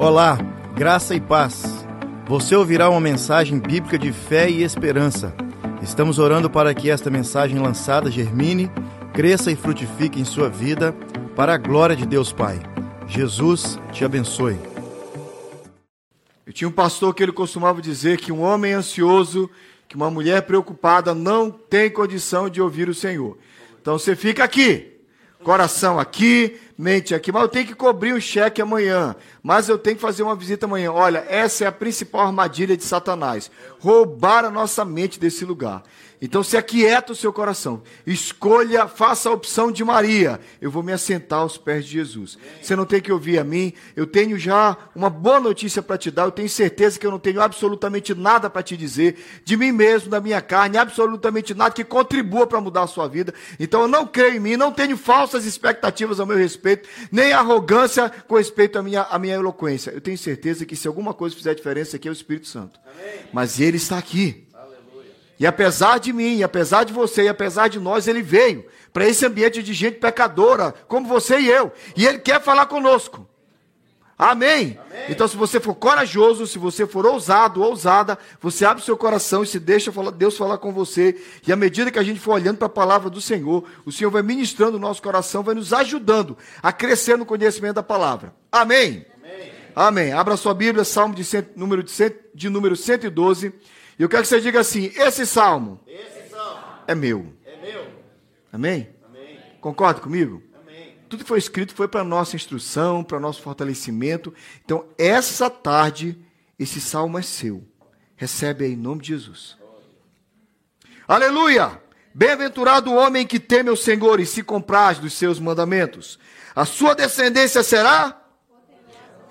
Olá, graça e paz. Você ouvirá uma mensagem bíblica de fé e esperança. Estamos orando para que esta mensagem lançada germine, cresça e frutifique em sua vida, para a glória de Deus Pai. Jesus te abençoe. Eu tinha um pastor que ele costumava dizer que um homem ansioso, que uma mulher preocupada não tem condição de ouvir o Senhor. Então você fica aqui, coração aqui, mente aqui, mas eu tenho que cobrir um cheque amanhã, mas eu tenho que fazer uma visita amanhã. Olha, essa é a principal armadilha de Satanás: roubar a nossa mente desse lugar. Então se aquieta o seu coração. Escolha, faça a opção de Maria. Eu vou me assentar aos pés de Jesus. Você não tem que ouvir a mim. Eu tenho já uma boa notícia para te dar. Eu tenho certeza que eu não tenho absolutamente nada para te dizer de mim mesmo, da minha carne, absolutamente nada que contribua para mudar a sua vida. Então eu não creio em mim, não tenho falsas expectativas ao meu respeito, nem arrogância com respeito à minha, à minha eloquência. Eu tenho certeza que se alguma coisa fizer diferença aqui é o Espírito Santo. Amém. Mas ele está aqui. E apesar de mim, e apesar de você, e apesar de nós, ele veio para esse ambiente de gente pecadora, como você e eu. E ele quer falar conosco. Amém? Amém? Então, se você for corajoso, se você for ousado, ousada, você abre o seu coração e se deixa Deus falar com você. E à medida que a gente for olhando para a palavra do Senhor, o Senhor vai ministrando o nosso coração, vai nos ajudando a crescer no conhecimento da palavra. Amém? Amém. Abra sua Bíblia, Salmo de, cento, número, de, cento, de número 112. E eu quero que você diga assim: esse salmo, esse salmo é meu. É meu. Amém? Amém. Concorda comigo? Amém. Tudo que foi escrito foi para nossa instrução, para nosso fortalecimento. Então, essa tarde, esse salmo é seu. Recebe aí em nome de Jesus. Aleluia! Bem-aventurado o homem que teme o Senhor e se compraz dos seus mandamentos. A sua descendência será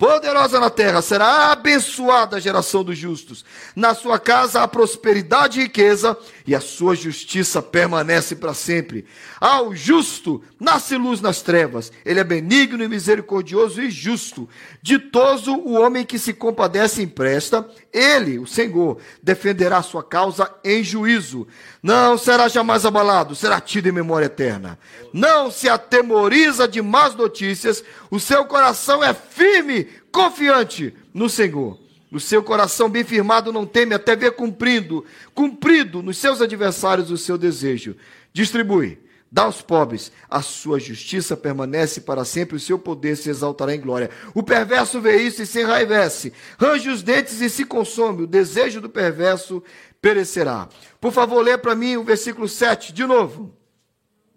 poderosa na terra, será abençoada a geração dos justos. Na sua casa há prosperidade e riqueza, e a sua justiça permanece para sempre. Ao justo nasce luz nas trevas, ele é benigno e misericordioso e justo. Ditoso o homem que se compadece e empresta, ele, o Senhor, defenderá sua causa em juízo. Não será jamais abalado, será tido em memória eterna. Não se atemoriza de más notícias, o seu coração é firme, confiante no Senhor. O seu coração bem firmado não teme até ver cumprindo, cumprido nos seus adversários o seu desejo. Distribui, dá aos pobres, a sua justiça permanece para sempre, o seu poder se exaltará em glória. O perverso vê isso e se enraivece, range os dentes e se consome, o desejo do perverso perecerá. Por favor, lê para mim o versículo 7 de novo.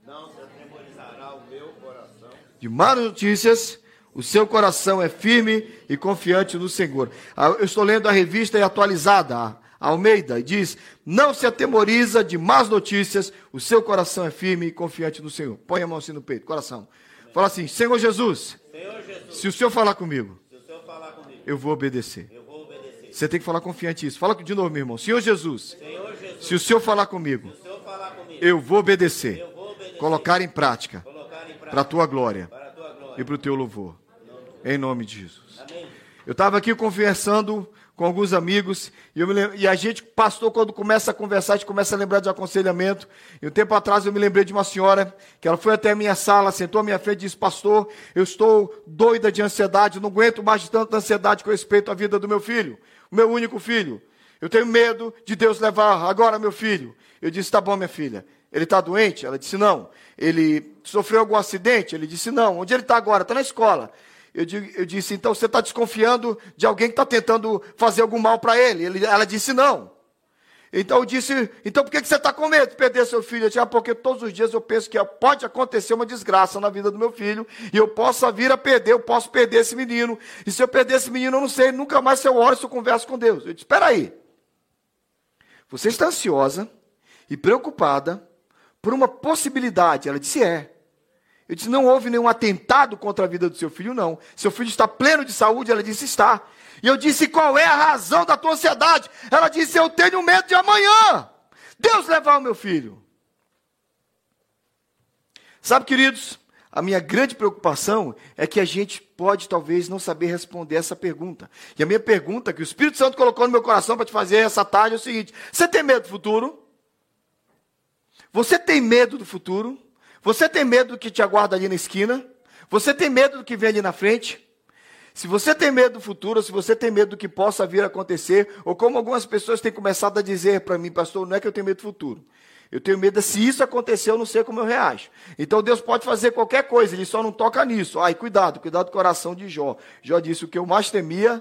Não se atemorizará o meu coração. De más notícias o seu coração é firme e confiante no Senhor. Ah, eu estou lendo a revista atualizada, a Almeida, e diz: Não se atemoriza de más notícias, o seu coração é firme e confiante no Senhor. Põe a mão assim no peito, coração. Fala assim: Senhor Jesus, Senhor Jesus se o Senhor falar comigo, Senhor falar comigo eu, vou obedecer. eu vou obedecer. Você tem que falar confiante isso. Fala de novo, meu irmão. Senhor Jesus, Senhor Jesus se o Senhor falar comigo, falar comigo eu, vou obedecer. eu vou obedecer. Colocar em prática, para a tua glória e para o teu louvor. Em nome de Jesus. Amém. Eu estava aqui conversando com alguns amigos e, lembro, e, a gente, pastor, quando começa a conversar, a gente começa a lembrar de aconselhamento. E um tempo atrás eu me lembrei de uma senhora que ela foi até a minha sala, sentou à minha frente e disse: Pastor, eu estou doida de ansiedade, não aguento mais de tanta ansiedade com respeito à vida do meu filho, o meu único filho. Eu tenho medo de Deus levar agora meu filho. Eu disse: Tá bom, minha filha. Ele está doente? Ela disse: Não. Ele sofreu algum acidente? Ele disse: Não. Onde ele está agora? Está na escola. Eu, digo, eu disse, então você está desconfiando de alguém que está tentando fazer algum mal para ele? ele? Ela disse, não. Então eu disse, então por que você está com medo de perder seu filho? Eu disse, ah, porque todos os dias eu penso que pode acontecer uma desgraça na vida do meu filho, e eu posso vir a perder, eu posso perder esse menino. E se eu perder esse menino, eu não sei nunca mais se eu oro, se eu converso com Deus. Eu disse, espera aí. Você está ansiosa e preocupada por uma possibilidade. Ela disse, é. Eu disse: não houve nenhum atentado contra a vida do seu filho, não. Seu filho está pleno de saúde? Ela disse: está. E eu disse: qual é a razão da tua ansiedade? Ela disse: eu tenho medo de amanhã. Deus levar o meu filho. Sabe, queridos, a minha grande preocupação é que a gente pode talvez não saber responder essa pergunta. E a minha pergunta que o Espírito Santo colocou no meu coração para te fazer essa tarde é o seguinte: você tem medo do futuro? Você tem medo do futuro? Você tem medo do que te aguarda ali na esquina? Você tem medo do que vem ali na frente? Se você tem medo do futuro, se você tem medo do que possa vir a acontecer, ou como algumas pessoas têm começado a dizer para mim, pastor, não é que eu tenho medo do futuro. Eu tenho medo se isso acontecer, eu não sei como eu reajo. Então Deus pode fazer qualquer coisa, ele só não toca nisso. Ai, cuidado, cuidado do coração de Jó. Jó disse: o que eu mais temia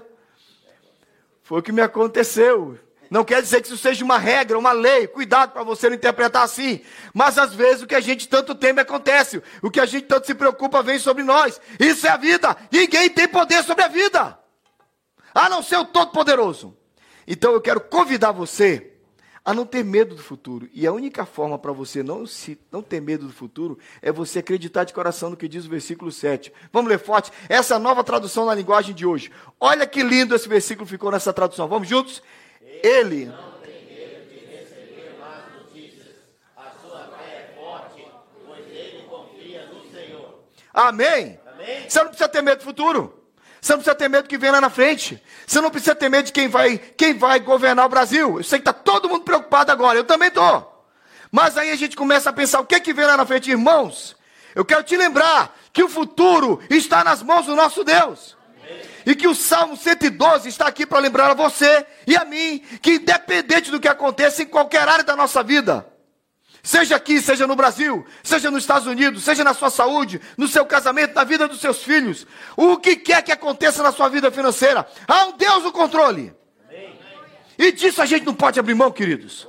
foi o que me aconteceu. Não quer dizer que isso seja uma regra, uma lei. Cuidado para você não interpretar assim. Mas às vezes o que a gente tanto teme acontece. O que a gente tanto se preocupa vem sobre nós. Isso é a vida. Ninguém tem poder sobre a vida. A não ser o Todo-Poderoso. Então eu quero convidar você a não ter medo do futuro. E a única forma para você não, se, não ter medo do futuro é você acreditar de coração no que diz o versículo 7. Vamos ler forte? Essa nova tradução na linguagem de hoje. Olha que lindo esse versículo ficou nessa tradução. Vamos juntos? Ele. Amém? Amém? Você não precisa ter medo do futuro. Você não precisa ter medo do que vem lá na frente. Você não precisa ter medo de quem vai, quem vai governar o Brasil. Eu sei que está todo mundo preocupado agora. Eu também estou. Mas aí a gente começa a pensar: o que, é que vem lá na frente, irmãos? Eu quero te lembrar que o futuro está nas mãos do nosso Deus. E que o Salmo 112 está aqui para lembrar a você e a mim que, independente do que aconteça em qualquer área da nossa vida, Seja aqui, seja no Brasil, seja nos Estados Unidos, seja na sua saúde, no seu casamento, na vida dos seus filhos. O que quer que aconteça na sua vida financeira, há um Deus no controle. E disso a gente não pode abrir mão, queridos.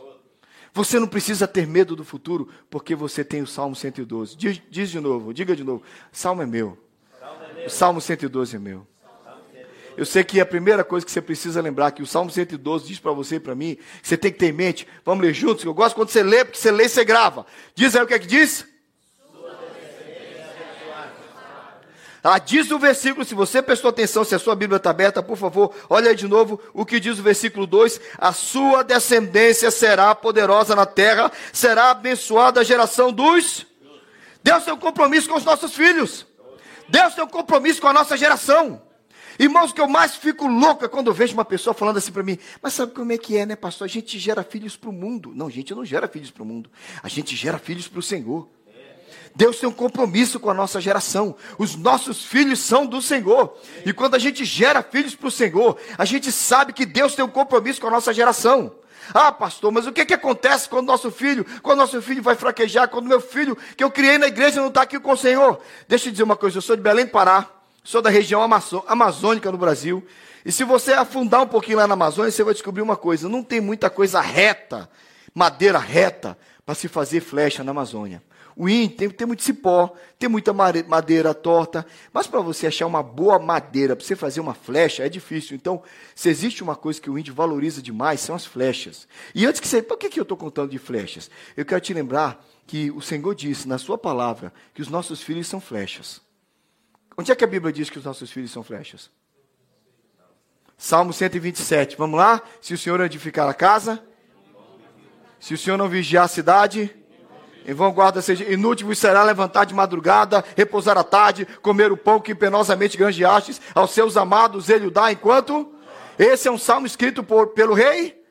Você não precisa ter medo do futuro, porque você tem o Salmo 112. Diz, diz de novo, diga de novo: Salmo é meu. O Salmo 112 é meu. Eu sei que a primeira coisa que você precisa lembrar, que o Salmo 112 diz para você e para mim, que você tem que ter em mente, vamos ler juntos, eu gosto quando você lê, porque você lê e você grava. Diz aí o que é que diz? Ah, diz o versículo, se você prestou atenção, se a sua Bíblia está aberta, por favor, olha aí de novo o que diz o versículo 2: A sua descendência será poderosa na terra, será abençoada a geração dos. Deus tem um compromisso com os nossos filhos, Deus tem um compromisso com a nossa geração. Irmãos, que eu mais fico louca quando eu vejo uma pessoa falando assim para mim, mas sabe como é que é, né, pastor? A gente gera filhos para o mundo. Não, a gente não gera filhos para o mundo. A gente gera filhos para o Senhor. Deus tem um compromisso com a nossa geração. Os nossos filhos são do Senhor. E quando a gente gera filhos para o Senhor, a gente sabe que Deus tem um compromisso com a nossa geração. Ah, pastor, mas o que, que acontece quando nosso filho, quando nosso filho vai fraquejar, quando meu filho que eu criei na igreja não está aqui com o Senhor? Deixa eu dizer uma coisa, eu sou de Belém Pará sou da região amazônica no Brasil. E se você afundar um pouquinho lá na Amazônia, você vai descobrir uma coisa: não tem muita coisa reta, madeira reta, para se fazer flecha na Amazônia. O índio tem, tem muito cipó, tem muita madeira torta, mas para você achar uma boa madeira, para você fazer uma flecha, é difícil. Então, se existe uma coisa que o índio valoriza demais, são as flechas. E antes que você. Por que, que eu estou contando de flechas? Eu quero te lembrar que o Senhor disse na Sua palavra que os nossos filhos são flechas. Onde é que a Bíblia diz que os nossos filhos são flechas? Salmo 127. Vamos lá? Se o Senhor edificar a casa, se o Senhor não vigiar a cidade, em vão guarda seja inútil será levantar de madrugada, repousar à tarde, comer o pão que penosamente granjeastes, aos seus amados ele o dá enquanto. Esse é um salmo escrito por, pelo rei?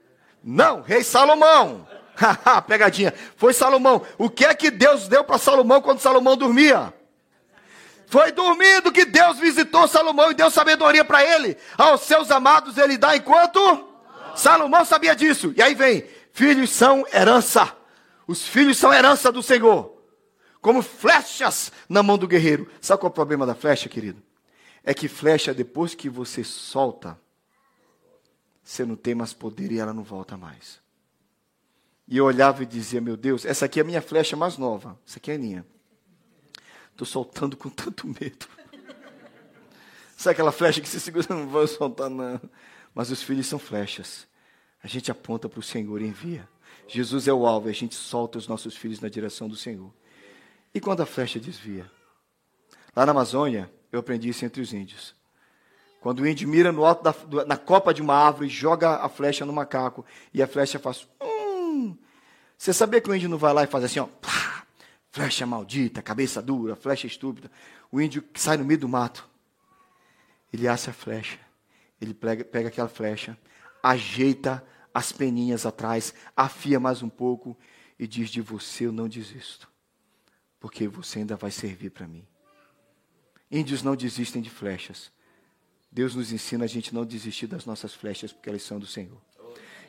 Não, rei Salomão. Pegadinha. Foi Salomão. O que é que Deus deu para Salomão quando Salomão dormia? Foi dormindo que Deus visitou Salomão e deu sabedoria para ele. Aos seus amados ele dá enquanto Salomão sabia disso. E aí vem: filhos são herança. Os filhos são herança do Senhor. Como flechas na mão do guerreiro. Sabe qual é o problema da flecha, querido? É que flecha, depois que você solta, você não tem mais poder e ela não volta mais. E eu olhava e dizia: Meu Deus, essa aqui é a minha flecha mais nova. Essa aqui é a minha. Estou soltando com tanto medo. Sabe aquela flecha que se segura, não vai soltar, não. Mas os filhos são flechas. A gente aponta para o Senhor e envia. Jesus é o alvo, e a gente solta os nossos filhos na direção do Senhor. E quando a flecha desvia? Lá na Amazônia, eu aprendi isso entre os índios. Quando o índio mira no alto da, na copa de uma árvore, joga a flecha no macaco e a flecha faz. Hum. Você sabia que o índio não vai lá e faz assim, ó? Flecha maldita, cabeça dura, flecha estúpida. O índio que sai no meio do mato. Ele assa a flecha. Ele pega, pega aquela flecha, ajeita as peninhas atrás, afia mais um pouco e diz: De você eu não desisto, porque você ainda vai servir para mim. Índios não desistem de flechas, Deus nos ensina a gente não desistir das nossas flechas, porque elas são do Senhor.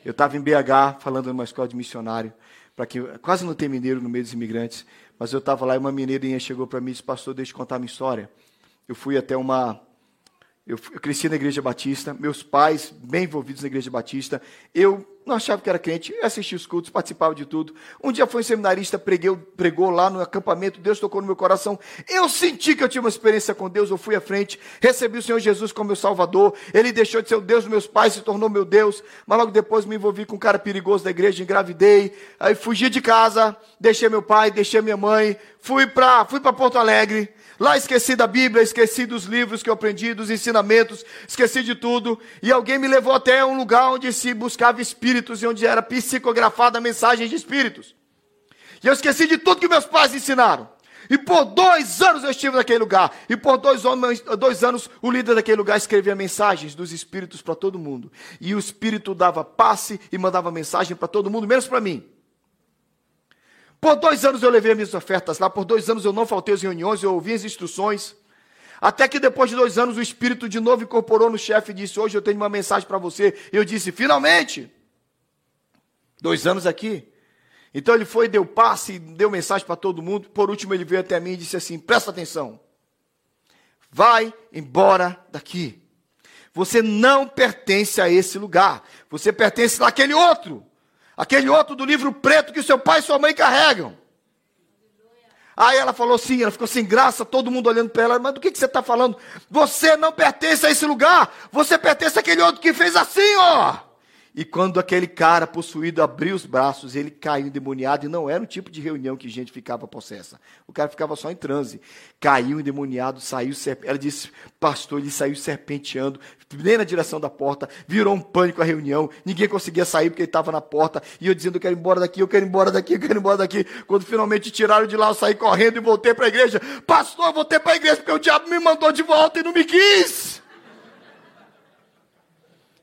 Eu estava em BH, falando numa escola de missionário, para que quase não tem mineiro no meio dos imigrantes, mas eu estava lá e uma mineirinha chegou para mim e disse, pastor, deixa eu contar minha história. Eu fui até uma, eu, eu, cresci na igreja batista, meus pais bem envolvidos na igreja batista. Eu não achava que era crente, eu assistia os cultos, participava de tudo. Um dia foi um seminarista, preguei, pregou lá no acampamento, Deus tocou no meu coração. Eu senti que eu tinha uma experiência com Deus, eu fui à frente, recebi o Senhor Jesus como meu Salvador. Ele deixou de ser o Deus dos meus pais, se tornou meu Deus. Mas logo depois me envolvi com um cara perigoso da igreja, engravidei. Aí fugi de casa, deixei meu pai, deixei minha mãe, fui para fui Porto Alegre. Lá esqueci da Bíblia, esqueci dos livros que eu aprendi, dos ensinamentos, esqueci de tudo. E alguém me levou até um lugar onde se buscava espíritos e onde era psicografada mensagem de espíritos. E eu esqueci de tudo que meus pais ensinaram. E por dois anos eu estive naquele lugar. E por dois, dois anos o líder daquele lugar escrevia mensagens dos espíritos para todo mundo. E o espírito dava passe e mandava mensagem para todo mundo, menos para mim. Por dois anos eu levei as minhas ofertas lá, por dois anos eu não faltei às reuniões, eu ouvi as instruções. Até que depois de dois anos o Espírito de novo incorporou no chefe e disse: Hoje eu tenho uma mensagem para você. E eu disse: Finalmente! Dois anos aqui. Então ele foi, deu passe, deu mensagem para todo mundo. Por último, ele veio até mim e disse assim: Presta atenção. Vai embora daqui. Você não pertence a esse lugar. Você pertence àquele outro. Aquele outro do livro preto que seu pai e sua mãe carregam. Aí ela falou sim, ela ficou sem graça, todo mundo olhando para ela, mas do que, que você está falando? Você não pertence a esse lugar, você pertence àquele outro que fez assim, ó. E quando aquele cara possuído abriu os braços, ele caiu endemoniado, e não era o tipo de reunião que gente ficava possessa. O cara ficava só em transe. Caiu endemoniado, saiu serpente. Ela disse, pastor, ele saiu serpenteando, nem na direção da porta, virou um pânico a reunião, ninguém conseguia sair porque ele estava na porta, e eu dizendo, eu quero ir embora daqui, eu quero ir embora daqui, eu quero ir embora daqui. Quando finalmente tiraram de lá, eu saí correndo e voltei para a igreja. Pastor, eu voltei para a igreja porque o diabo me mandou de volta e não me quis.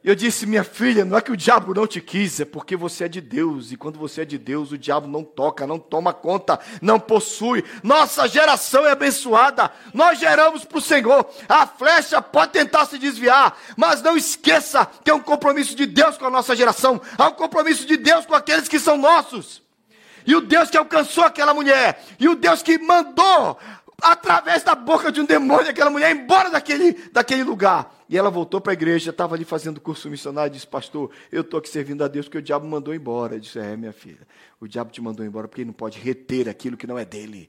Eu disse, minha filha, não é que o diabo não te quis, é porque você é de Deus. E quando você é de Deus, o diabo não toca, não toma conta, não possui. Nossa geração é abençoada. Nós geramos para o Senhor. A flecha pode tentar se desviar, mas não esqueça que é um compromisso de Deus com a nossa geração. Há um compromisso de Deus com aqueles que são nossos. E o Deus que alcançou aquela mulher, e o Deus que mandou através da boca de um demônio aquela mulher embora daquele, daquele lugar. E ela voltou para a igreja, estava ali fazendo curso missionário, disse, pastor, eu estou aqui servindo a Deus porque o diabo mandou embora. Eu disse, é, minha filha, o diabo te mandou embora porque ele não pode reter aquilo que não é dele.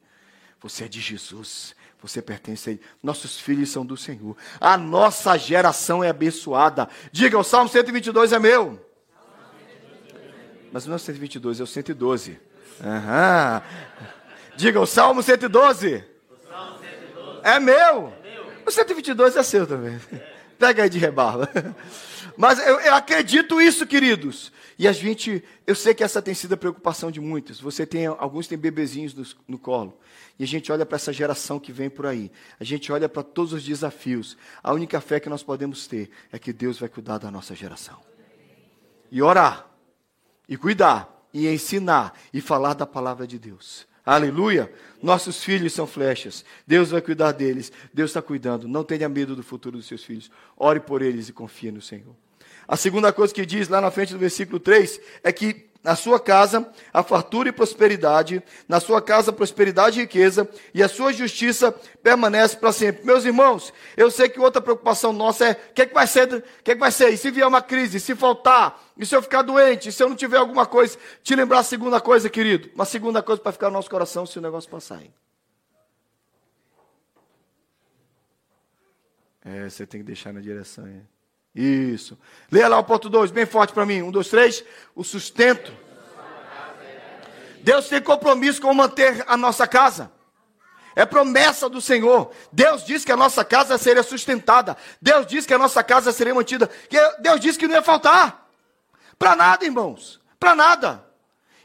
Você é de Jesus, você pertence a ele. Nossos filhos são do Senhor. A nossa geração é abençoada. Diga, o Salmo 122 é meu. Mas não é o 122, é o 112. Aham. Diga, o Salmo 112. É meu. O 122 é seu também. Pega aí de rebarba. Mas eu, eu, acredito isso, queridos. E a gente, eu sei que essa tem sido a preocupação de muitos. Você tem, alguns têm bebezinhos no, no colo. E a gente olha para essa geração que vem por aí. A gente olha para todos os desafios. A única fé que nós podemos ter é que Deus vai cuidar da nossa geração. E orar. E cuidar. E ensinar. E falar da palavra de Deus. Aleluia. Nossos filhos são flechas. Deus vai cuidar deles. Deus está cuidando. Não tenha medo do futuro dos seus filhos. Ore por eles e confie no Senhor. A segunda coisa que diz lá na frente do versículo 3 é que na sua casa a fartura e prosperidade, na sua casa prosperidade e riqueza, e a sua justiça permanece para sempre. Meus irmãos, eu sei que outra preocupação nossa é o que, é que vai ser, que, é que vai ser? E se vier uma crise, se faltar, e se eu ficar doente, e se eu não tiver alguma coisa, te lembrar a segunda coisa, querido, uma segunda coisa para ficar no nosso coração se o negócio passar. Hein? É, você tem que deixar na direção. Hein? Isso. Leia lá o ponto 2, bem forte para mim. Um, dois, três. O sustento. Deus tem compromisso com manter a nossa casa. É promessa do Senhor. Deus disse que a nossa casa seria sustentada. Deus disse que a nossa casa seria mantida. Deus disse que não ia faltar. Para nada, irmãos. Para nada.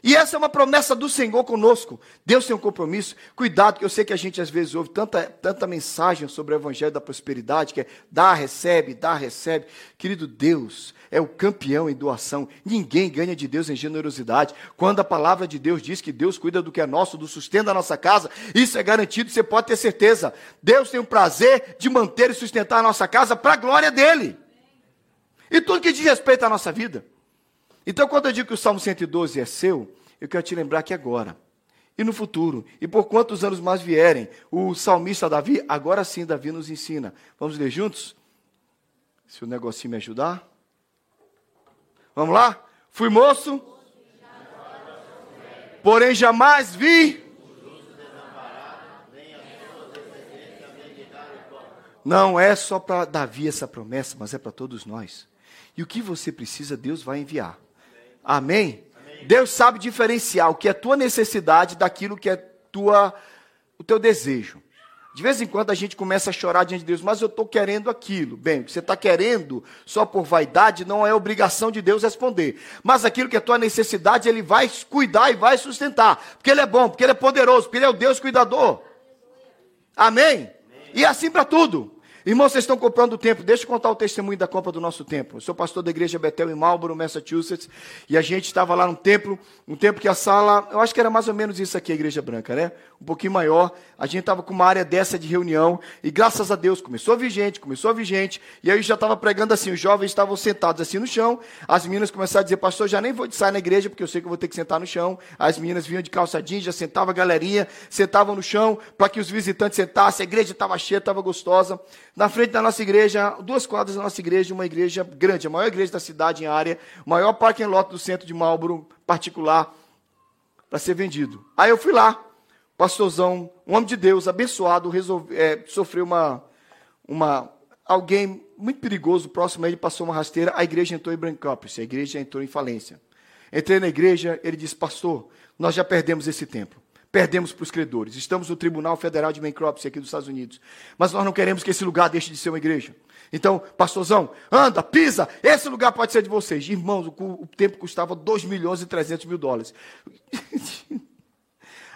E essa é uma promessa do Senhor conosco. Deus tem um compromisso. Cuidado, que eu sei que a gente às vezes ouve tanta, tanta mensagem sobre o Evangelho da Prosperidade, que é dá, recebe, dá, recebe. Querido Deus é o campeão em doação. Ninguém ganha de Deus em generosidade. Quando a palavra de Deus diz que Deus cuida do que é nosso, do sustento da nossa casa, isso é garantido, você pode ter certeza. Deus tem o prazer de manter e sustentar a nossa casa para a glória dele. E tudo que diz respeito à nossa vida. Então, quando eu digo que o Salmo 112 é seu, eu quero te lembrar que agora e no futuro, e por quantos anos mais vierem, o salmista Davi, agora sim, Davi nos ensina. Vamos ler juntos? Se o negocinho me ajudar. Vamos lá? Fui moço, porém jamais vi. Não é só para Davi essa promessa, mas é para todos nós. E o que você precisa, Deus vai enviar. Amém? Deus sabe diferenciar o que é tua necessidade daquilo que é tua, o teu desejo. De vez em quando a gente começa a chorar diante de Deus, mas eu estou querendo aquilo. Bem, o que você está querendo só por vaidade não é obrigação de Deus responder. Mas aquilo que é tua necessidade, Ele vai cuidar e vai sustentar. Porque Ele é bom, porque Ele é poderoso, porque Ele é o Deus cuidador. Amém? Amém. E assim para tudo. Irmãos, vocês estão comprando tempo. Deixa eu contar o testemunho da compra do nosso tempo. Eu sou pastor da igreja Betel em Marlboro, Massachusetts, e a gente estava lá no templo, um templo que a sala, eu acho que era mais ou menos isso aqui, a igreja branca, né? Um pouquinho maior. A gente estava com uma área dessa de reunião, e graças a Deus começou a vir gente, começou a vir gente, e aí já estava pregando assim, os jovens estavam sentados assim no chão, as meninas começaram a dizer, pastor, já nem vou sair na igreja, porque eu sei que eu vou ter que sentar no chão. As meninas vinham de calça jeans, já sentava a galerinha, sentavam no chão, para que os visitantes sentassem, a igreja estava cheia, estava gostosa na frente da nossa igreja, duas quadras da nossa igreja, uma igreja grande, a maior igreja da cidade em área, o maior parking lot do centro de Marlboro, particular, para ser vendido. Aí eu fui lá, pastorzão, um homem de Deus, abençoado, resolve, é, sofreu uma, uma, alguém muito perigoso, próximo a ele, passou uma rasteira, a igreja entrou em bankruptcy, a igreja entrou em falência. Entrei na igreja, ele disse, pastor, nós já perdemos esse templo perdemos para os credores. Estamos no Tribunal Federal de Bankruptcy aqui dos Estados Unidos. Mas nós não queremos que esse lugar deixe de ser uma igreja. Então, pastorzão, anda, pisa, esse lugar pode ser de vocês. Irmãos, o, o tempo custava 2 milhões e 300 mil dólares.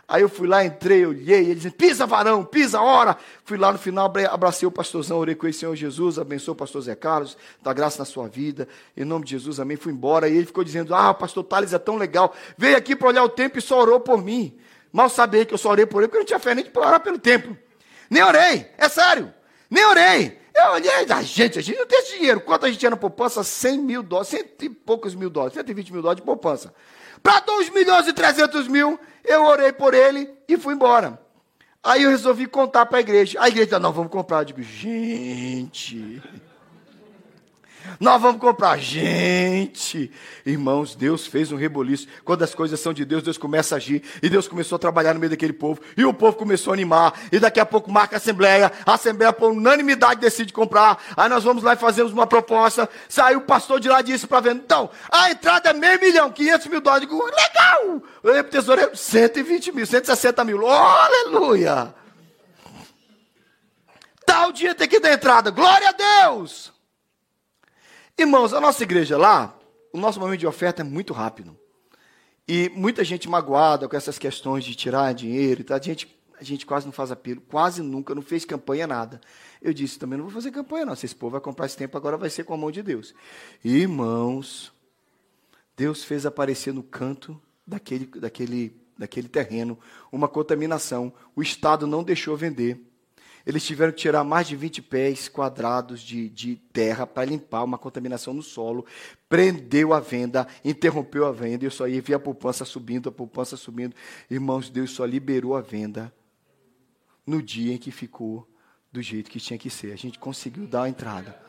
Aí eu fui lá, entrei, olhei, ele disse, pisa varão, pisa hora. Fui lá no final, abracei o pastorzão, orei com ele, Senhor Jesus, abençoe o pastor Zé Carlos, dá graça na sua vida, em nome de Jesus, amém. Fui embora, e ele ficou dizendo, ah, o pastor Thales é tão legal, veio aqui para olhar o tempo e só orou por mim. Mal sabia que eu só orei por ele, porque eu não tinha fé nem para orar pelo templo. Nem orei, é sério. Nem orei. Eu olhei, a ah, gente, a gente não tem esse dinheiro. Quanto a gente tinha na poupança? 100 mil dólares, cento e poucos mil dólares, 120 mil dólares de poupança. Para 2 milhões e 300 mil, eu orei por ele e fui embora. Aí eu resolvi contar para a igreja. A igreja, não, vamos comprar. Eu digo, gente. Nós vamos comprar. Gente, irmãos, Deus fez um reboliço. Quando as coisas são de Deus, Deus começa a agir. E Deus começou a trabalhar no meio daquele povo. E o povo começou a animar. E daqui a pouco marca a Assembleia. A Assembleia, por unanimidade, decide comprar. Aí nós vamos lá e fazemos uma proposta. Saiu o pastor de lá e disse para venda. Então, a entrada é meio milhão, 500 mil dólares. Digo, legal! Eu ia pro tesoureiro, 120 mil, 160 mil. Oh, aleluia! Tal dia tem que dar entrada. Glória a Deus! Irmãos, a nossa igreja lá, o nosso momento de oferta é muito rápido. E muita gente magoada com essas questões de tirar dinheiro e tal. A gente, a gente quase não faz apelo, quase nunca, não fez campanha, nada. Eu disse, também não vou fazer campanha, não. Se esse povo vai comprar esse tempo, agora vai ser com a mão de Deus. Irmãos, Deus fez aparecer no canto daquele, daquele, daquele terreno uma contaminação. O Estado não deixou vender. Eles tiveram que tirar mais de 20 pés quadrados de, de terra para limpar uma contaminação no solo. Prendeu a venda, interrompeu a venda. E eu só ia ver a poupança subindo, a poupança subindo. Irmãos, Deus só liberou a venda no dia em que ficou do jeito que tinha que ser. A gente conseguiu dar a entrada.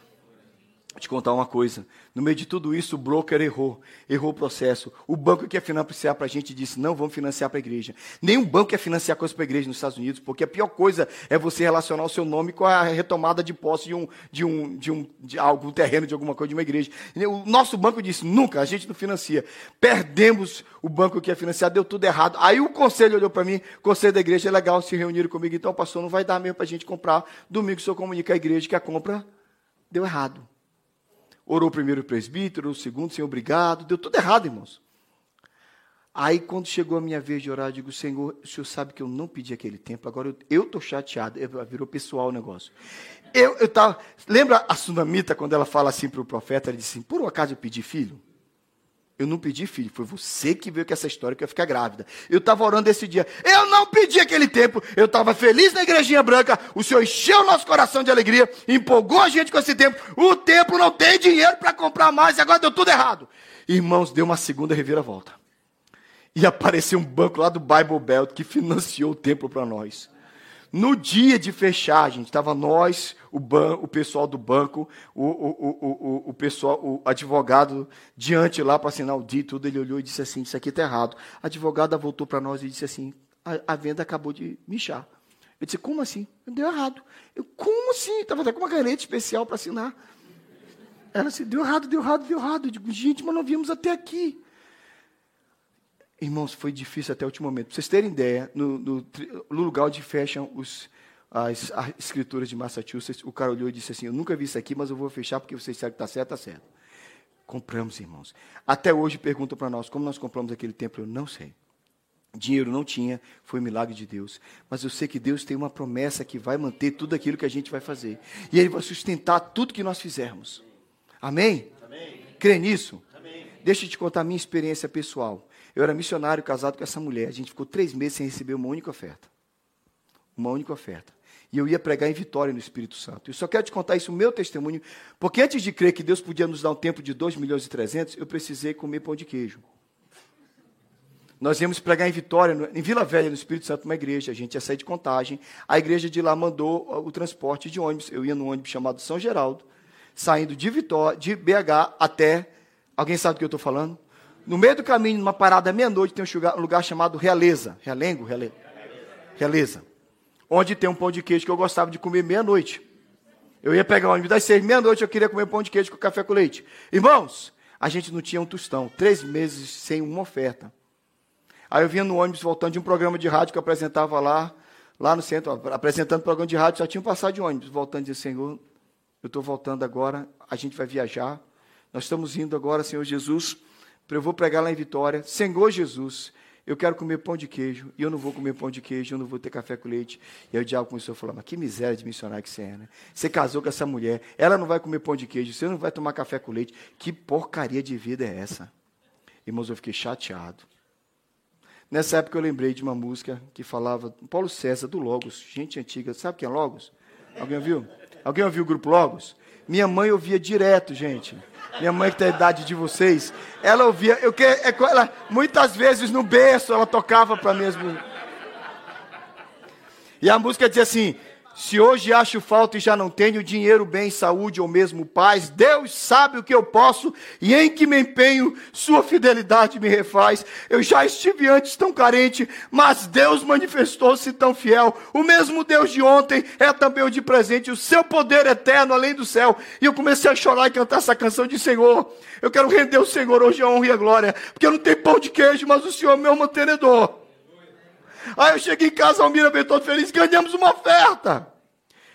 Te contar uma coisa. No meio de tudo isso, o broker errou. Errou o processo. O banco que quer financiar para a gente disse: não vamos financiar para a igreja. Nenhum banco quer financiar coisa para a igreja nos Estados Unidos, porque a pior coisa é você relacionar o seu nome com a retomada de posse de um, de um, de um de algum terreno, de alguma coisa, de uma igreja. O nosso banco disse: nunca, a gente não financia. Perdemos o banco que ia financiar, deu tudo errado. Aí o conselho olhou para mim: conselho da igreja é legal, se reuniram comigo, então, pastor, não vai dar mesmo para a gente comprar. Domingo o senhor comunica à igreja que a compra deu errado. Orou o primeiro presbítero, o segundo, Senhor, obrigado. Deu tudo errado, irmãos. Aí, quando chegou a minha vez de orar, eu digo, Senhor, o Senhor sabe que eu não pedi aquele tempo, agora eu estou chateado. Virou pessoal o negócio. Eu, eu tava, lembra a Sunamita, quando ela fala assim para o profeta, ela disse assim, por um acaso eu pedi filho? Eu não pedi filho, foi você que veio com essa história que eu ia ficar grávida. Eu estava orando esse dia. Eu não pedi aquele tempo, eu estava feliz na igrejinha branca. O Senhor encheu o nosso coração de alegria, empolgou a gente com esse tempo. O tempo não tem dinheiro para comprar mais, e agora deu tudo errado. Irmãos, deu uma segunda reviravolta. E apareceu um banco lá do Bible Belt que financiou o templo para nós. No dia de fechar, gente, estava nós, o, ban o pessoal do banco, o, o, o, o, pessoal, o advogado diante lá para assinar o dia tudo. Ele olhou e disse assim: Isso aqui está errado. A advogada voltou para nós e disse assim: a, a, venda acabou de michar. Eu disse: Como assim? Deu errado. Eu, como assim? Estava até com uma caneta especial para assinar. Ela disse: Deu errado, deu errado, deu errado. Eu digo: Gente, mas não viemos até aqui. Irmãos, foi difícil até o último momento. Para vocês terem ideia, no, no, no lugar onde fecham os, as, as, escrituras de Massachusetts, o cara olhou e disse assim: Eu nunca vi isso aqui, mas eu vou fechar porque vocês sabem que está certo, está certo. Compramos, irmãos. Até hoje perguntam para nós como nós compramos aquele templo, eu não sei. Dinheiro não tinha, foi um milagre de Deus. Mas eu sei que Deus tem uma promessa que vai manter tudo aquilo que a gente vai fazer. E Ele vai sustentar tudo que nós fizermos. Amém? Amém. Crê nisso? Amém. Deixa eu te contar a minha experiência pessoal. Eu era missionário casado com essa mulher. A gente ficou três meses sem receber uma única oferta. Uma única oferta. E eu ia pregar em vitória no Espírito Santo. Eu só quero te contar isso, o meu testemunho, porque antes de crer que Deus podia nos dar um tempo de 2 milhões e 300, eu precisei comer pão de queijo. Nós íamos pregar em Vitória, em Vila Velha, no Espírito Santo, uma igreja. A gente ia sair de contagem. A igreja de lá mandou o transporte de ônibus. Eu ia no ônibus chamado São Geraldo, saindo de Vitória, de BH até. Alguém sabe do que eu estou falando? No meio do caminho, numa parada meia-noite, tem um lugar chamado Realeza. Realengo? Realeza. Onde tem um pão de queijo que eu gostava de comer meia-noite. Eu ia pegar o ônibus das seis, meia-noite eu queria comer pão de queijo com café com leite. Irmãos, a gente não tinha um tostão. Três meses sem uma oferta. Aí eu vinha no ônibus voltando de um programa de rádio que eu apresentava lá, lá no centro, apresentando programa de rádio, só tinha passado de ônibus, voltando e dizendo, Senhor, eu estou voltando agora, a gente vai viajar. Nós estamos indo agora, Senhor Jesus eu vou pregar lá em Vitória, Senhor Jesus, eu quero comer pão de queijo, e eu não vou comer pão de queijo, eu não vou ter café com leite. E aí o diabo começou a falar, mas que miséria de missionário que você é, né? Você casou com essa mulher, ela não vai comer pão de queijo, você não vai tomar café com leite. Que porcaria de vida é essa? Irmãos, eu fiquei chateado. Nessa época eu lembrei de uma música que falava, Paulo César, do Logos, gente antiga, sabe quem é Logos? Alguém ouviu? Alguém ouviu o grupo Logos? Minha mãe ouvia direto, gente minha mãe que tem a idade de vocês, ela ouvia, eu que, é, ela, muitas vezes no berço ela tocava para mesmo. E a música dizia assim: se hoje acho falta e já não tenho dinheiro, bem, saúde ou mesmo paz, Deus sabe o que eu posso e em que me empenho, Sua fidelidade me refaz. Eu já estive antes tão carente, mas Deus manifestou-se tão fiel. O mesmo Deus de ontem é também o de presente, o seu poder eterno além do céu. E eu comecei a chorar e cantar essa canção de Senhor. Eu quero render o Senhor hoje a honra e a glória, porque eu não tenho pão de queijo, mas o Senhor é meu mantenedor. Aí eu cheguei em casa, Almira veio todo feliz, ganhamos uma oferta.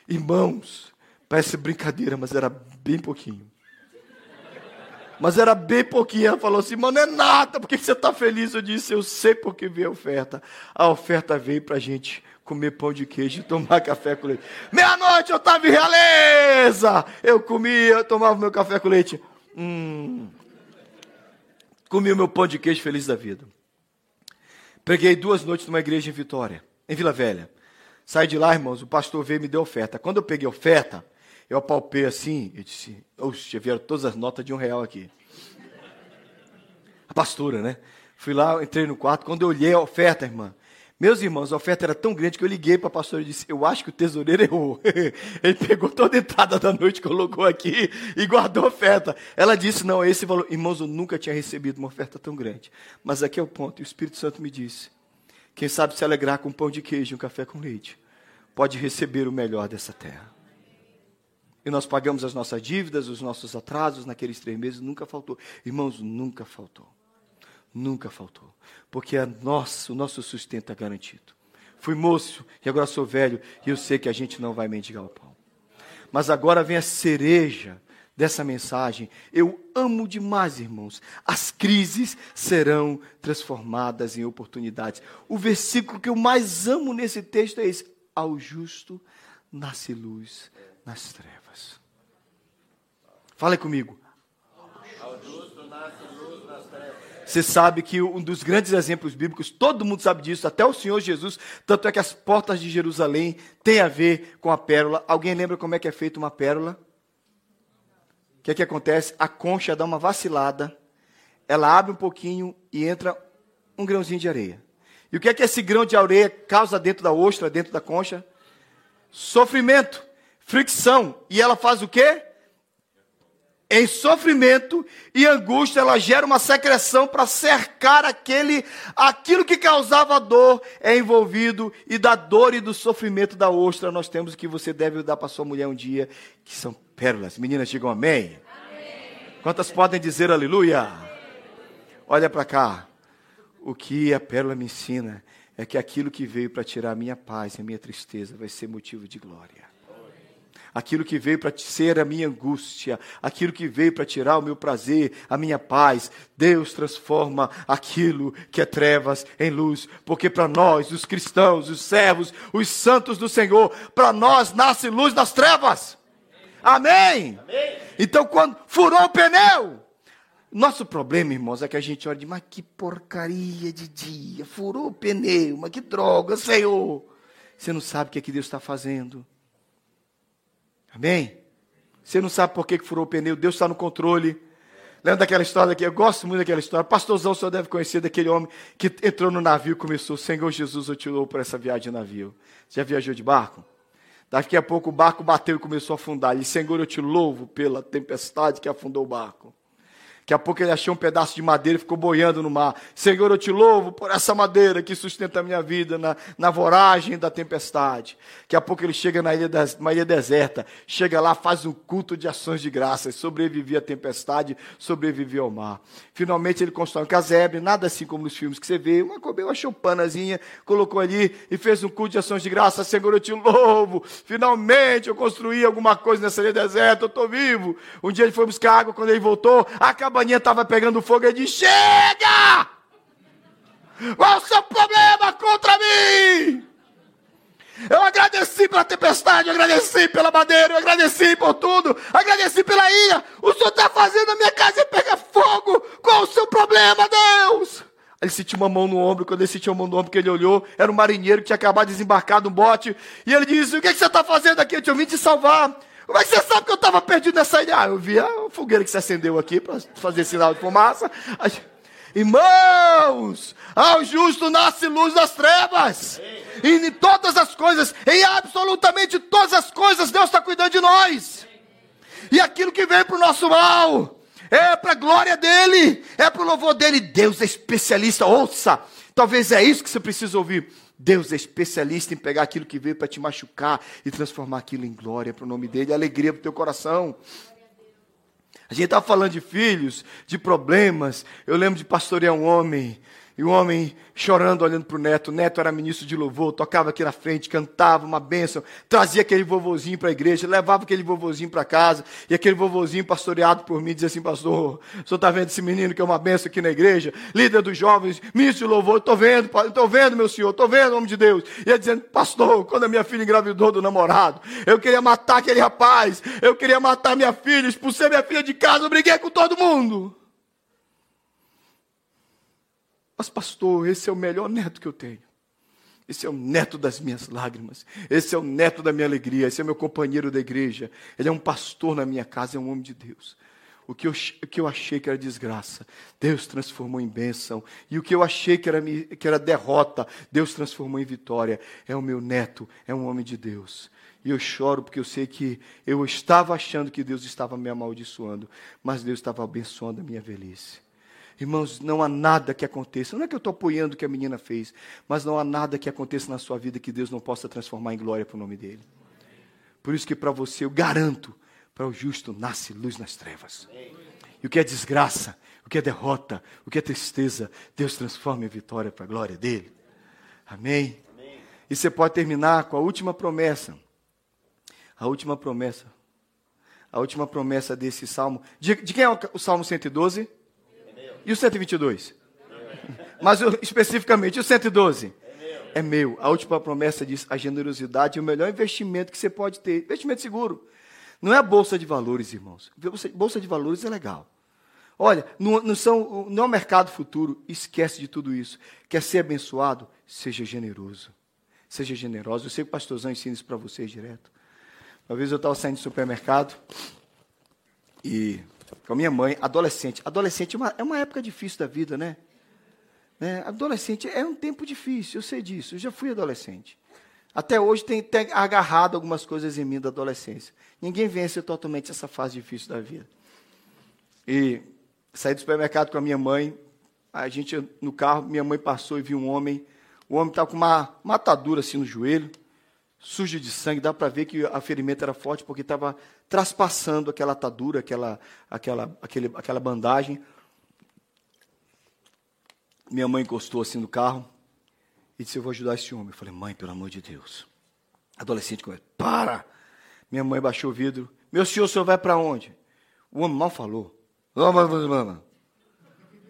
Irmãos, parece brincadeira, mas era bem pouquinho. Mas era bem pouquinho. Ela falou assim, mano, é nada, por que você está feliz? Eu disse, eu sei porque veio a oferta. A oferta veio para a gente comer pão de queijo e tomar café com leite. Meia-noite eu estava em realeza. Eu comia, eu tomava meu café com leite. Hum. Comi o meu pão de queijo feliz da vida. Preguei duas noites numa igreja em Vitória, em Vila Velha. Saí de lá, irmãos, o pastor veio e me deu oferta. Quando eu peguei oferta, eu apalpei assim, e disse, oxe, vieram todas as notas de um real aqui. A pastora, né? Fui lá, entrei no quarto, quando eu olhei a oferta, irmã, meus irmãos, a oferta era tão grande que eu liguei para a pastora e disse: Eu acho que o tesoureiro errou. Ele pegou toda a entrada da noite, colocou aqui e guardou a oferta. Ela disse: Não, esse valor. Irmãos, eu nunca tinha recebido uma oferta tão grande. Mas aqui é o ponto. E o Espírito Santo me disse: Quem sabe se alegrar com um pão de queijo e um café com leite, pode receber o melhor dessa terra. E nós pagamos as nossas dívidas, os nossos atrasos naqueles três meses, nunca faltou. Irmãos, nunca faltou. Nunca faltou. Porque a nossa, o nosso sustento é garantido. Fui moço e agora sou velho e eu sei que a gente não vai mendigar o pão. Mas agora vem a cereja dessa mensagem. Eu amo demais, irmãos. As crises serão transformadas em oportunidades. O versículo que eu mais amo nesse texto é esse: Ao justo nasce luz nas trevas. Fale comigo. Você sabe que um dos grandes exemplos bíblicos, todo mundo sabe disso, até o Senhor Jesus, tanto é que as portas de Jerusalém têm a ver com a pérola. Alguém lembra como é que é feita uma pérola? O que é que acontece? A concha dá uma vacilada, ela abre um pouquinho e entra um grãozinho de areia. E o que é que esse grão de areia causa dentro da ostra, dentro da concha? Sofrimento, fricção. E ela faz o quê? Em sofrimento e angústia, ela gera uma secreção para cercar aquele, aquilo que causava dor é envolvido e da dor e do sofrimento da ostra nós temos que você deve dar para sua mulher um dia, que são pérolas. Meninas, digam amém. amém. Quantas podem dizer aleluia? Olha para cá. O que a pérola me ensina é que aquilo que veio para tirar a minha paz e a minha tristeza vai ser motivo de glória aquilo que veio para ser a minha angústia, aquilo que veio para tirar o meu prazer, a minha paz. Deus transforma aquilo que é trevas em luz, porque para nós, os cristãos, os servos, os santos do Senhor, para nós nasce luz nas trevas. Amém? Amém? Então, quando furou o pneu, nosso problema, irmãos, é que a gente olha de, mas que porcaria de dia, furou o pneu, mas que droga, Senhor. Você não sabe o que, é que Deus está fazendo. Amém? Você não sabe por que furou o pneu, Deus está no controle. Lembra daquela história aqui? Eu gosto muito daquela história. Pastorzão, senhor deve conhecer daquele homem que entrou no navio e começou. Senhor Jesus, eu te louvo por essa viagem de navio. Você já viajou de barco? Daqui a pouco o barco bateu e começou a afundar. E Senhor, eu te louvo pela tempestade que afundou o barco. Daqui a pouco ele achou um pedaço de madeira e ficou boiando no mar. Senhor, eu te louvo por essa madeira que sustenta a minha vida na, na voragem da tempestade. Daqui a pouco ele chega na ilha, das, uma ilha deserta, chega lá, faz um culto de ações de graças, sobrevive à tempestade, sobrevive ao mar. Finalmente ele constrói um casebre, nada assim como nos filmes que você vê, uma, uma choupanazinha, colocou ali e fez um culto de ações de graças. Senhor, eu te louvo. Finalmente eu construí alguma coisa nessa ilha deserta, eu estou vivo. Um dia ele foi buscar água, quando ele voltou, acaba cabaninha estava pegando fogo, ele disse: Chega! Qual o seu problema contra mim? Eu agradeci pela tempestade, eu agradeci pela madeira, eu agradeci por tudo, agradeci pela ilha. O senhor está fazendo a minha casa pegar fogo. Qual o seu problema, Deus? Ele sentiu uma mão no ombro, quando ele sentiu uma mão no ombro, que ele olhou, era um marinheiro que tinha acabado de desembarcar no bote, e ele disse, o que, é que você está fazendo aqui? Eu te vim te salvar. Como é que você sabe que eu estava perdido nessa ilha? Ah, eu vi a fogueira que se acendeu aqui para fazer sinal de fumaça. Irmãos, ao justo nasce luz das trevas. E em todas as coisas, em absolutamente todas as coisas, Deus está cuidando de nós. E aquilo que vem para o nosso mal, é para a glória dele, é para o louvor dele. Deus é especialista, ouça. Talvez é isso que você precisa ouvir. Deus é especialista em pegar aquilo que veio para te machucar e transformar aquilo em glória para o nome dele, alegria para o teu coração. A gente estava falando de filhos, de problemas. Eu lembro de pastorear um homem e o homem chorando, olhando para o neto. O neto era ministro de louvor, tocava aqui na frente, cantava uma bênção, trazia aquele vovozinho para a igreja, levava aquele vovozinho para casa. E aquele vovozinho, pastoreado por mim, dizia assim: Pastor, o senhor está vendo esse menino que é uma bênção aqui na igreja? Líder dos jovens, ministro de louvor, estou vendo, estou vendo, meu senhor, estou vendo, homem de Deus. E ele dizendo: Pastor, quando a minha filha engravidou do namorado, eu queria matar aquele rapaz, eu queria matar minha filha, expulsei minha filha de casa, eu briguei com todo mundo. Mas, pastor, esse é o melhor neto que eu tenho. Esse é o neto das minhas lágrimas. Esse é o neto da minha alegria. Esse é meu companheiro da igreja. Ele é um pastor na minha casa, é um homem de Deus. O que, eu, o que eu achei que era desgraça, Deus transformou em bênção. E o que eu achei que era, que era derrota, Deus transformou em vitória. É o meu neto, é um homem de Deus. E eu choro porque eu sei que eu estava achando que Deus estava me amaldiçoando, mas Deus estava abençoando a minha velhice. Irmãos, não há nada que aconteça. Não é que eu estou apoiando o que a menina fez, mas não há nada que aconteça na sua vida que Deus não possa transformar em glória para o nome dele. Por isso que para você, eu garanto, para o justo nasce luz nas trevas. E o que é desgraça, o que é derrota, o que é tristeza, Deus transforma em vitória para a glória dele. Amém? E você pode terminar com a última promessa. A última promessa. A última promessa desse salmo. De, de quem é o, o salmo 112? É e o 122? Mas especificamente o 112? É meu. A última promessa diz: a generosidade é o melhor investimento que você pode ter. Investimento seguro. Não é a bolsa de valores, irmãos. Bolsa de valores é legal. Olha, não, não, são, não é o mercado futuro. Esquece de tudo isso. Quer ser abençoado? Seja generoso. Seja generoso. Eu sei que o pastorzão ensina isso para vocês direto. Uma vez eu estava saindo do supermercado e com a minha mãe, adolescente. Adolescente é uma, é uma época difícil da vida, né? né? Adolescente é um tempo difícil, eu sei disso. Eu já fui adolescente. Até hoje tem, tem agarrado algumas coisas em mim da adolescência. Ninguém vence totalmente essa fase difícil da vida. E saí do supermercado com a minha mãe. A gente no carro, minha mãe passou e viu um homem. O homem estava com uma matadura assim no joelho, sujo de sangue. Dá para ver que a ferimento era forte porque estava traspassando aquela atadura, aquela, aquela, aquele, aquela bandagem. Minha mãe encostou assim no carro e disse: Eu vou ajudar esse homem. Eu falei: Mãe, pelo amor de Deus. Adolescente começa: Para! Minha mãe baixou o vidro. Meu senhor, o senhor vai para onde? O homem mal falou.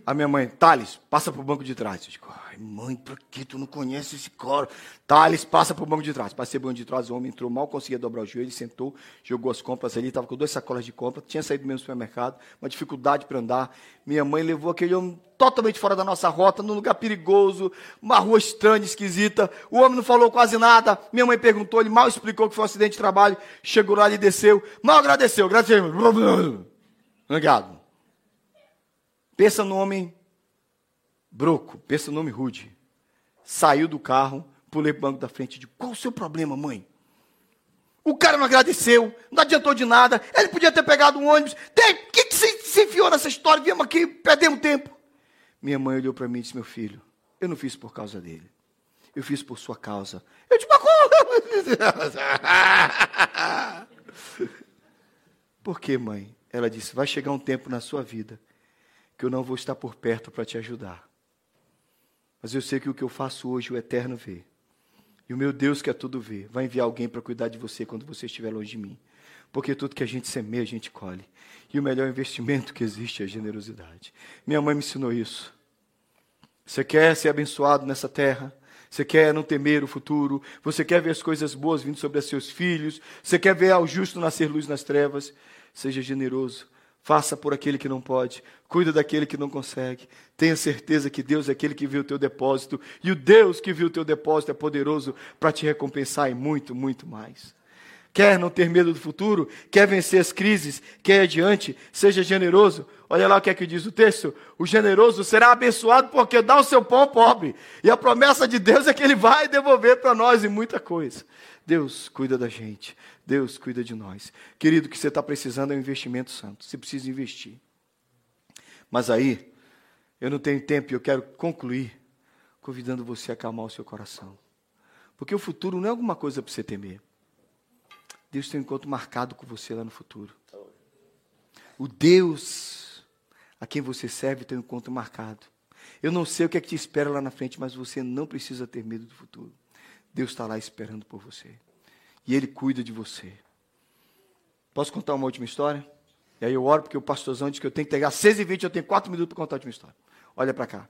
A minha mãe, Thales, passa para o banco de trás. Eu digo, ai, mãe, por que tu não conhece esse cara? Thales, passa para o banco de trás. Passei o banco de trás, o homem entrou, mal conseguia dobrar o joelho, sentou, jogou as compras ali, estava com duas sacolas de compra, tinha saído do mesmo supermercado, uma dificuldade para andar. Minha mãe levou aquele homem totalmente fora da nossa rota, num lugar perigoso, uma rua estranha, esquisita. O homem não falou quase nada. Minha mãe perguntou, ele mal explicou que foi um acidente de trabalho, chegou lá e desceu. Mal agradeceu, agradeceu. Obrigado. Pensa no homem broco, pensa no homem rude. Saiu do carro, pulei para o banco da frente e disse: Qual o seu problema, mãe? O cara não agradeceu, não adiantou de nada. Ele podia ter pegado um ônibus. Tem, que, que se, se enfiou nessa história? Viemos aqui, perdemos tempo. Minha mãe olhou para mim e disse: Meu filho, eu não fiz por causa dele. Eu fiz por sua causa. Eu Mas Por que, mãe? Ela disse: Vai chegar um tempo na sua vida que eu não vou estar por perto para te ajudar. Mas eu sei que o que eu faço hoje o Eterno vê. E o meu Deus que é tudo vê, vai enviar alguém para cuidar de você quando você estiver longe de mim. Porque tudo que a gente semeia, a gente colhe. E o melhor investimento que existe é a generosidade. Minha mãe me ensinou isso. Você quer ser abençoado nessa terra? Você quer não temer o futuro? Você quer ver as coisas boas vindo sobre seus filhos? Você quer ver ao justo nascer luz nas trevas? Seja generoso. Faça por aquele que não pode, cuida daquele que não consegue. Tenha certeza que Deus é aquele que viu o teu depósito, e o Deus que viu o teu depósito é poderoso para te recompensar e muito, muito mais. Quer não ter medo do futuro? Quer vencer as crises? Quer ir adiante? Seja generoso. Olha lá o que é que diz o texto. O generoso será abençoado porque dá o seu pão ao pobre. E a promessa de Deus é que ele vai devolver para nós e muita coisa. Deus cuida da gente. Deus cuida de nós. Querido, o que você está precisando é um investimento santo. Você precisa investir. Mas aí, eu não tenho tempo e eu quero concluir convidando você a acalmar o seu coração. Porque o futuro não é alguma coisa para você temer. Deus tem um encontro marcado com você lá no futuro. O Deus a quem você serve tem um encontro marcado. Eu não sei o que é que te espera lá na frente, mas você não precisa ter medo do futuro. Deus está lá esperando por você. E Ele cuida de você. Posso contar uma última história? E aí eu oro porque o pastorzão diz que eu tenho que pegar 6 e 20 eu tenho 4 minutos para contar a última história. Olha para cá.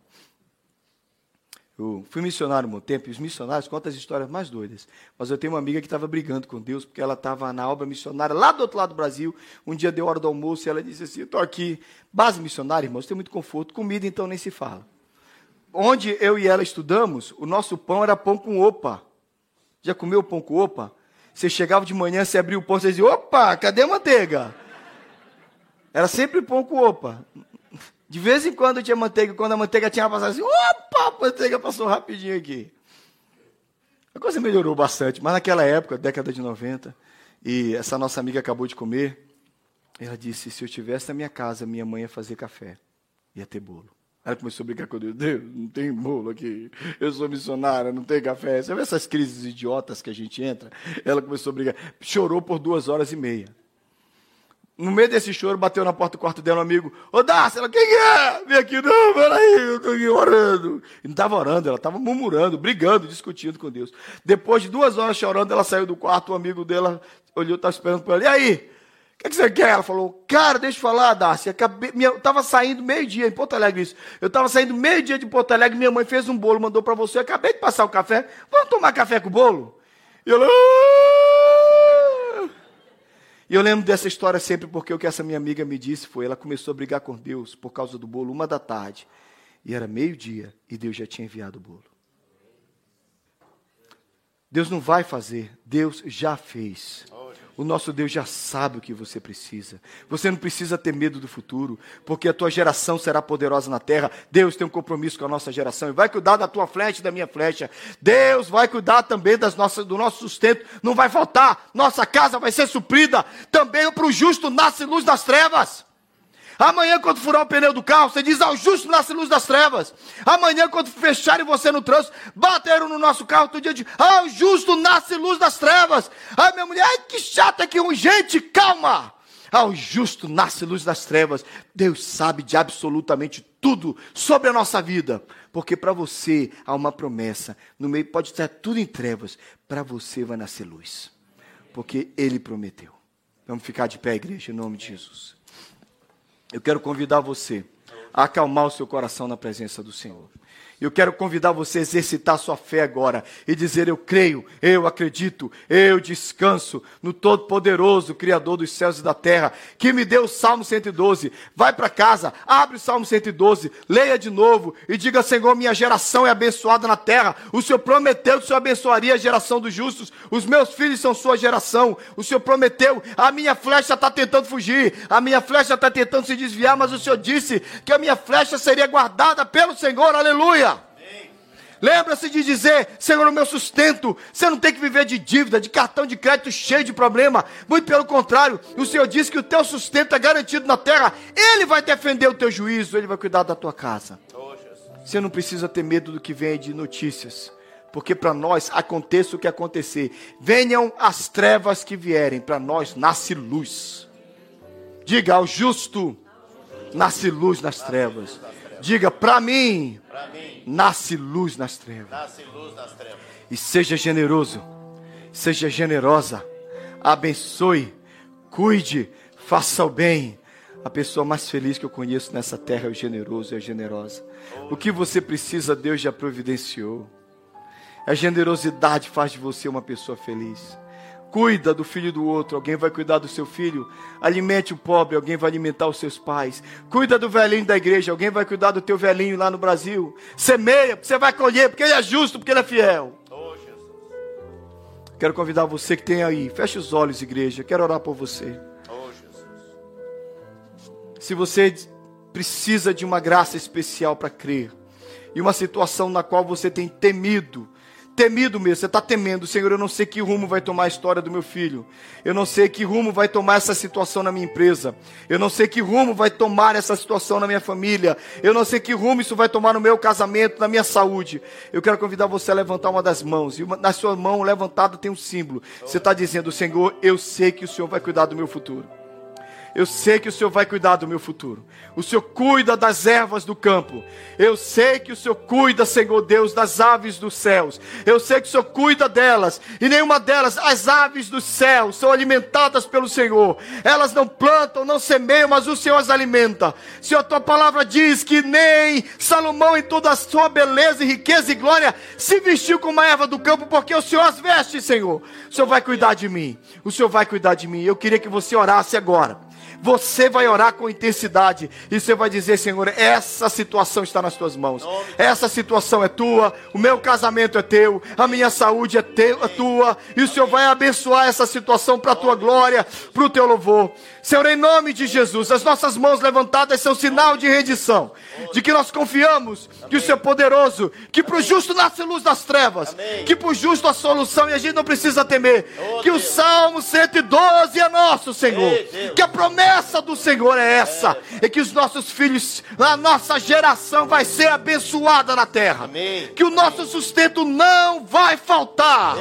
Eu fui missionário um tempo, e os missionários contam as histórias mais doidas. Mas eu tenho uma amiga que estava brigando com Deus, porque ela estava na obra missionária lá do outro lado do Brasil. Um dia deu hora do almoço e ela disse assim: Estou aqui, base missionária, irmãos, tem muito conforto. Comida então nem se fala. Onde eu e ela estudamos, o nosso pão era pão com opa. Já comeu pão com opa? Você chegava de manhã, você abria o pão, você dizia: opa, cadê a manteiga? Era sempre pão com opa. De vez em quando tinha manteiga, quando a manteiga tinha passado assim, opa, a manteiga passou rapidinho aqui. A coisa melhorou bastante, mas naquela época, década de 90, e essa nossa amiga acabou de comer, ela disse: se eu estivesse na minha casa, minha mãe ia fazer café, ia ter bolo. Ela começou a brincar com Deus. Deus, não tem bolo aqui. Eu sou missionária, não tem café. Você vê essas crises idiotas que a gente entra? Ela começou a brigar. Chorou por duas horas e meia. No meio desse choro, bateu na porta do quarto dela um amigo. Ô, Darcy, ela, quem é? Vem aqui, não, peraí, eu estou aqui orando. E não estava orando, ela estava murmurando, brigando, discutindo com Deus. Depois de duas horas chorando, ela saiu do quarto, o amigo dela olhou, estava esperando para ela. E aí? que, que você quer? Ela falou, cara, deixa eu falar, Darcy. Acabei, minha, eu tava saindo meio-dia em Porto Alegre, isso. Eu tava saindo meio-dia de Porto Alegre, minha mãe fez um bolo, mandou para você. Eu acabei de passar o café. Vamos tomar café com o bolo? E ela. E eu lembro dessa história sempre porque o que essa minha amiga me disse foi: ela começou a brigar com Deus por causa do bolo, uma da tarde. E era meio-dia e Deus já tinha enviado o bolo. Deus não vai fazer, Deus já fez. O nosso Deus já sabe o que você precisa. Você não precisa ter medo do futuro, porque a tua geração será poderosa na terra. Deus tem um compromisso com a nossa geração e vai cuidar da tua flecha e da minha flecha. Deus vai cuidar também das nossas, do nosso sustento. Não vai faltar. Nossa casa vai ser suprida. Também para o justo nasce luz das trevas. Amanhã, quando furar o pneu do carro, você diz: ao justo nasce luz das trevas. Amanhã, quando fecharem você no trânsito, bateram no nosso carro, todo dia de ao justo nasce luz das trevas. Ai, minha mulher, ai, que chata, que ruim. Gente, calma. Ao justo nasce luz das trevas. Deus sabe de absolutamente tudo sobre a nossa vida. Porque para você há uma promessa. No meio pode estar tudo em trevas. Para você vai nascer luz. Porque Ele prometeu. Vamos ficar de pé, igreja, em nome de Jesus. Eu quero convidar você a acalmar o seu coração na presença do Senhor. Eu quero convidar você a exercitar sua fé agora e dizer: Eu creio, eu acredito, eu descanso no Todo-Poderoso, Criador dos céus e da terra, que me deu o Salmo 112. Vai para casa, abre o Salmo 112, leia de novo e diga: Senhor, minha geração é abençoada na terra. O Senhor prometeu que o Senhor abençoaria a geração dos justos. Os meus filhos são sua geração. O Senhor prometeu, a minha flecha está tentando fugir, a minha flecha está tentando se desviar, mas o Senhor disse que a minha flecha seria guardada pelo Senhor. Aleluia. Lembra-se de dizer, Senhor, o meu sustento. Você não tem que viver de dívida, de cartão de crédito cheio de problema. Muito pelo contrário, o Senhor diz que o teu sustento é garantido na terra. Ele vai defender o teu juízo, ele vai cuidar da tua casa. Você não precisa ter medo do que vem de notícias. Porque para nós aconteça o que acontecer. Venham as trevas que vierem, para nós nasce luz. Diga ao justo, nasce luz nas trevas. Diga para mim, nasce luz nas trevas. E seja generoso, seja generosa, abençoe, cuide, faça o bem. A pessoa mais feliz que eu conheço nessa terra é o generoso e a generosa. O que você precisa, Deus já providenciou. A generosidade faz de você uma pessoa feliz. Cuida do filho do outro, alguém vai cuidar do seu filho. Alimente o pobre, alguém vai alimentar os seus pais. Cuida do velhinho da igreja, alguém vai cuidar do teu velhinho lá no Brasil. Semeia, porque você vai colher, porque ele é justo, porque ele é fiel. Oh, Quero convidar você que tem aí, feche os olhos, igreja. Quero orar por você. Oh, Se você precisa de uma graça especial para crer, e uma situação na qual você tem temido, temido mesmo, você está temendo, Senhor, eu não sei que rumo vai tomar a história do meu filho, eu não sei que rumo vai tomar essa situação na minha empresa, eu não sei que rumo vai tomar essa situação na minha família, eu não sei que rumo isso vai tomar no meu casamento, na minha saúde. Eu quero convidar você a levantar uma das mãos, e uma, na sua mão levantada tem um símbolo. Você está dizendo, Senhor, eu sei que o Senhor vai cuidar do meu futuro. Eu sei que o Senhor vai cuidar do meu futuro. O Senhor cuida das ervas do campo. Eu sei que o Senhor cuida, Senhor Deus, das aves dos céus. Eu sei que o Senhor cuida delas. E nenhuma delas, as aves dos céus, são alimentadas pelo Senhor. Elas não plantam, não semeiam, mas o Senhor as alimenta. Senhor, a tua palavra diz que nem Salomão, em toda a sua beleza e riqueza e glória, se vestiu com uma erva do campo, porque o Senhor as veste, Senhor. O Senhor vai cuidar de mim. O Senhor vai cuidar de mim. Eu queria que você orasse agora você vai orar com intensidade e você vai dizer: Senhor, essa situação está nas tuas mãos, essa situação é tua, o meu casamento é teu, a minha saúde é, teu, é tua, e o Senhor vai abençoar essa situação para a tua glória, para o teu louvor. Senhor, em nome de Jesus, as nossas mãos levantadas são sinal de rendição, de que nós confiamos que o Senhor é poderoso, que para o justo nasce luz das trevas, que para o justo a solução, e a gente não precisa temer, que o Salmo 112 é nosso, Senhor, que a promessa do Senhor é essa, é. que os nossos filhos, a nossa geração vai ser abençoada na terra, que o nosso sustento não vai faltar,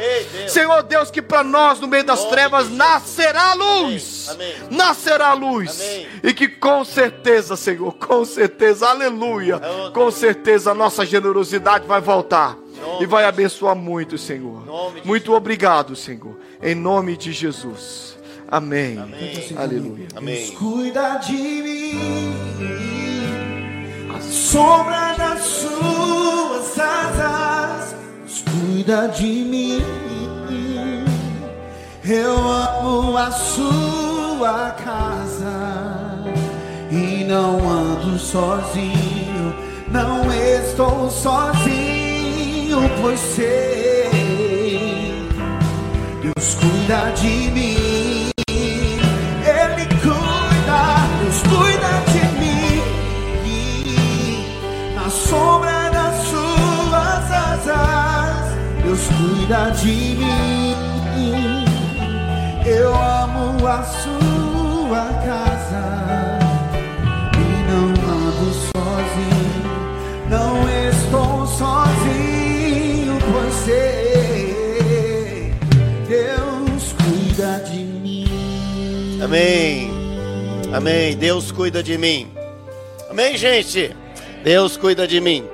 Senhor Deus, que para nós no meio das trevas nascerá luz, nascerá luz, e que com certeza, Senhor, com certeza, aleluia, com certeza a nossa generosidade vai voltar e vai abençoar muito, Senhor. Muito obrigado, Senhor, em nome de Jesus. Amém. Amém. Aleluia. Amém. Deus cuida de mim. A sombra das suas asas. Deus cuida de mim. Eu amo a sua casa. E não ando sozinho. Não estou sozinho, pois sei. Deus cuida de mim. Ele cuida, Deus cuida de mim. Na sombra das suas asas, Deus cuida de mim. Eu amo a sua casa e não ando sozinho, não estou sozinho, pois sei. Amém. Amém. Deus cuida de mim. Amém, gente. Deus cuida de mim.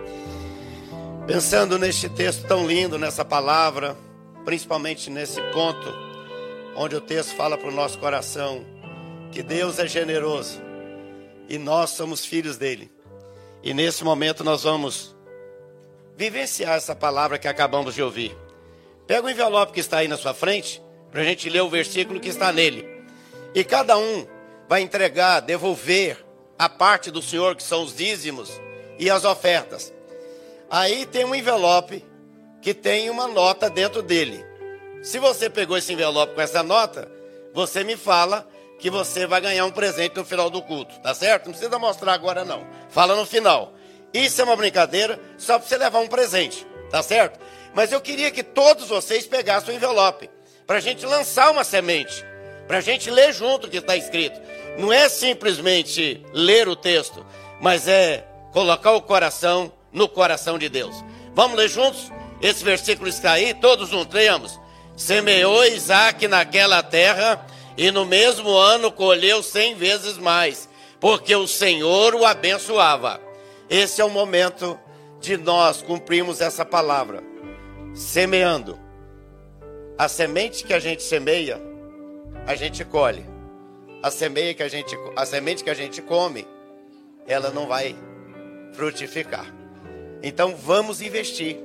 Pensando neste texto tão lindo, nessa palavra, principalmente nesse ponto, onde o texto fala para o nosso coração que Deus é generoso e nós somos filhos dele. E nesse momento nós vamos vivenciar essa palavra que acabamos de ouvir. Pega o envelope que está aí na sua frente, para a gente ler o versículo que está nele. E cada um vai entregar, devolver a parte do Senhor, que são os dízimos e as ofertas. Aí tem um envelope que tem uma nota dentro dele. Se você pegou esse envelope com essa nota, você me fala que você vai ganhar um presente no final do culto, tá certo? Não precisa mostrar agora não. Fala no final. Isso é uma brincadeira só para você levar um presente, tá certo? Mas eu queria que todos vocês pegassem o envelope para a gente lançar uma semente para a gente ler junto o que está escrito. Não é simplesmente ler o texto, mas é colocar o coração no coração de Deus. Vamos ler juntos? Esse versículo está aí, todos juntos, leiamos. Semeou Isaac naquela terra e no mesmo ano colheu cem vezes mais, porque o Senhor o abençoava. Esse é o momento de nós cumprirmos essa palavra, semeando. A semente que a gente semeia a gente colhe. A semente que a gente, a semente que a gente come, ela não vai frutificar. Então vamos investir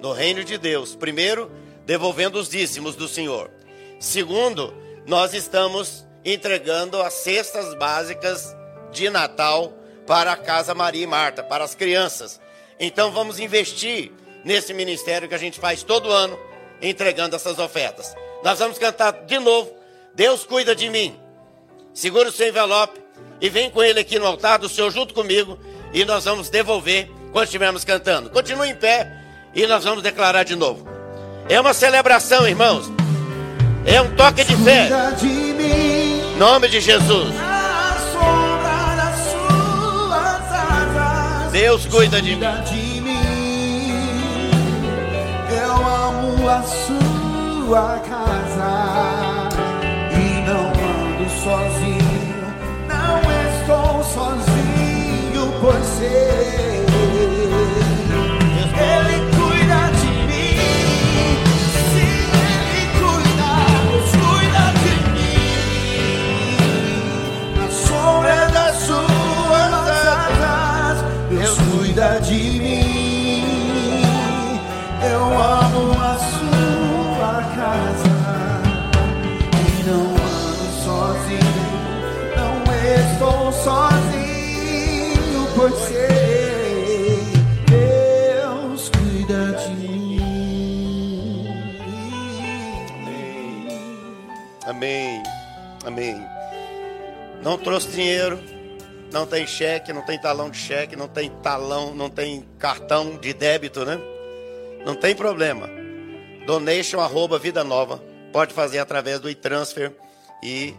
no reino de Deus. Primeiro, devolvendo os dízimos do Senhor. Segundo, nós estamos entregando as cestas básicas de Natal para a Casa Maria e Marta, para as crianças. Então vamos investir nesse ministério que a gente faz todo ano, entregando essas ofertas. Nós vamos cantar de novo Deus cuida de mim. Segura o seu envelope e vem com ele aqui no altar do Senhor junto comigo e nós vamos devolver quando estivermos cantando. Continue em pé e nós vamos declarar de novo. É uma celebração, irmãos. É um toque de fé. Em nome de Jesus. Deus cuida de mim. Eu amo a sua casa sozinho, não estou sozinho, pois sei. Cuida de mim. Eu amo a sua casa. sozinho, pois sei, Deus cuida de mim. Amém. Amém. Não trouxe dinheiro, não tem cheque, não tem talão de cheque, não tem talão, não tem cartão de débito, né? Não tem problema. Donation arroba Vida Nova. Pode fazer através do e-transfer e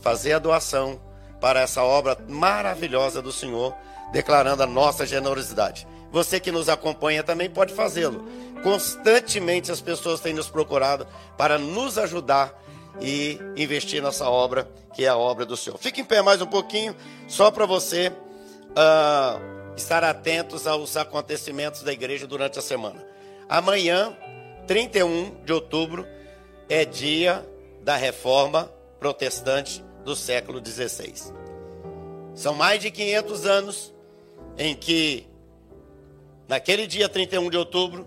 fazer a doação para essa obra maravilhosa do Senhor, declarando a nossa generosidade. Você que nos acompanha também pode fazê-lo. Constantemente as pessoas têm nos procurado para nos ajudar e investir nessa obra, que é a obra do Senhor. Fique em pé mais um pouquinho, só para você uh, estar atentos aos acontecimentos da igreja durante a semana. Amanhã, 31 de outubro, é dia da reforma protestante do século XVI. São mais de 500 anos em que, naquele dia 31 de outubro,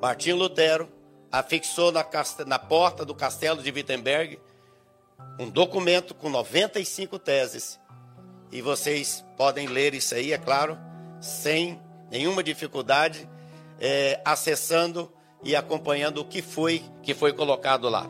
Martinho Lutero afixou na, na porta do castelo de Wittenberg um documento com 95 teses. E vocês podem ler isso aí, é claro, sem nenhuma dificuldade, é, acessando e acompanhando o que foi que foi colocado lá.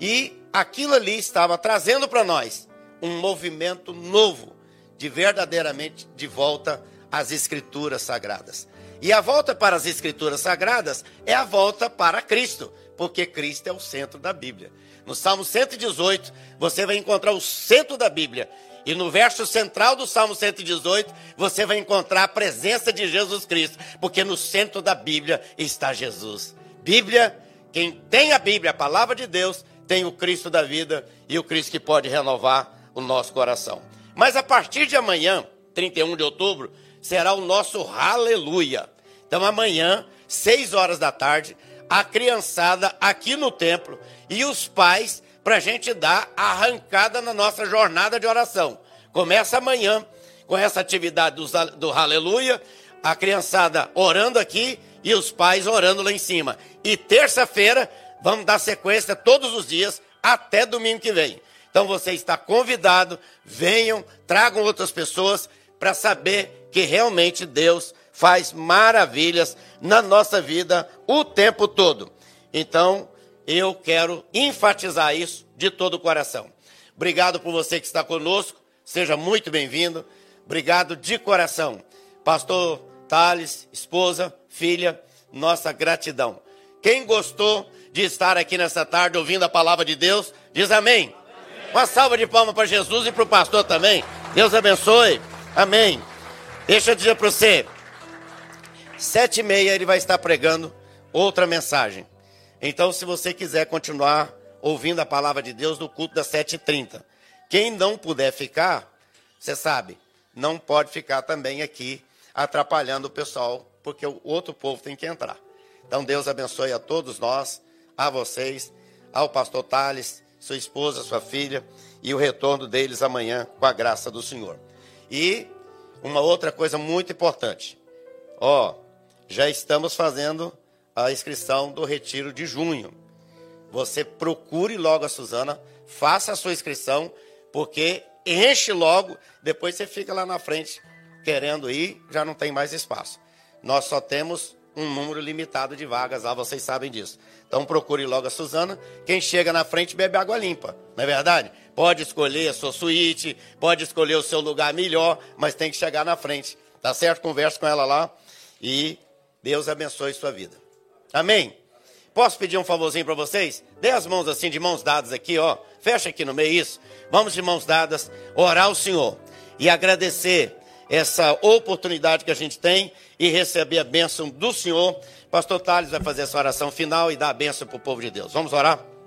E aquilo ali estava trazendo para nós um movimento novo de verdadeiramente de volta às escrituras sagradas. E a volta para as escrituras sagradas é a volta para Cristo, porque Cristo é o centro da Bíblia. No Salmo 118, você vai encontrar o centro da Bíblia. E no verso central do Salmo 118, você vai encontrar a presença de Jesus Cristo, porque no centro da Bíblia está Jesus. Bíblia, quem tem a Bíblia, a palavra de Deus, tem o Cristo da vida e o Cristo que pode renovar o nosso coração. Mas a partir de amanhã, 31 de outubro, será o nosso aleluia. Então amanhã, 6 horas da tarde, a criançada aqui no templo e os pais para a gente dar arrancada na nossa jornada de oração. Começa amanhã com essa atividade do, do aleluia, a criançada orando aqui e os pais orando lá em cima. E terça-feira vamos dar sequência todos os dias até domingo que vem. Então você está convidado, venham, tragam outras pessoas para saber que realmente Deus faz maravilhas na nossa vida o tempo todo. Então, eu quero enfatizar isso de todo o coração. Obrigado por você que está conosco, seja muito bem-vindo. Obrigado de coração. Pastor Thales, esposa, filha, nossa gratidão. Quem gostou de estar aqui nessa tarde ouvindo a palavra de Deus, diz amém. Uma salva de palmas para Jesus e para o pastor também. Deus abençoe. Amém. Deixa eu dizer para você. Sete e meia ele vai estar pregando outra mensagem. Então, se você quiser continuar ouvindo a palavra de Deus no culto das sete e trinta. Quem não puder ficar, você sabe, não pode ficar também aqui atrapalhando o pessoal, porque o outro povo tem que entrar. Então, Deus abençoe a todos nós, a vocês, ao pastor Tales, sua esposa, sua filha, e o retorno deles amanhã com a graça do Senhor. E uma outra coisa muito importante. Ó, já estamos fazendo a inscrição do retiro de junho. Você procure logo a Suzana, faça a sua inscrição, porque enche logo, depois você fica lá na frente querendo ir, já não tem mais espaço. Nós só temos um número limitado de vagas lá, vocês sabem disso. Então procure logo a Suzana. Quem chega na frente bebe água limpa, não é verdade? Pode escolher a sua suíte, pode escolher o seu lugar melhor, mas tem que chegar na frente. Tá certo? Converse com ela lá e Deus abençoe sua vida. Amém? Posso pedir um favorzinho para vocês? Dê as mãos assim, de mãos dadas aqui, ó. Fecha aqui no meio isso. Vamos de mãos dadas orar ao Senhor e agradecer essa oportunidade que a gente tem e receber a bênção do Senhor. Pastor Thales vai fazer essa oração final e dar a bênção para o povo de Deus. Vamos orar?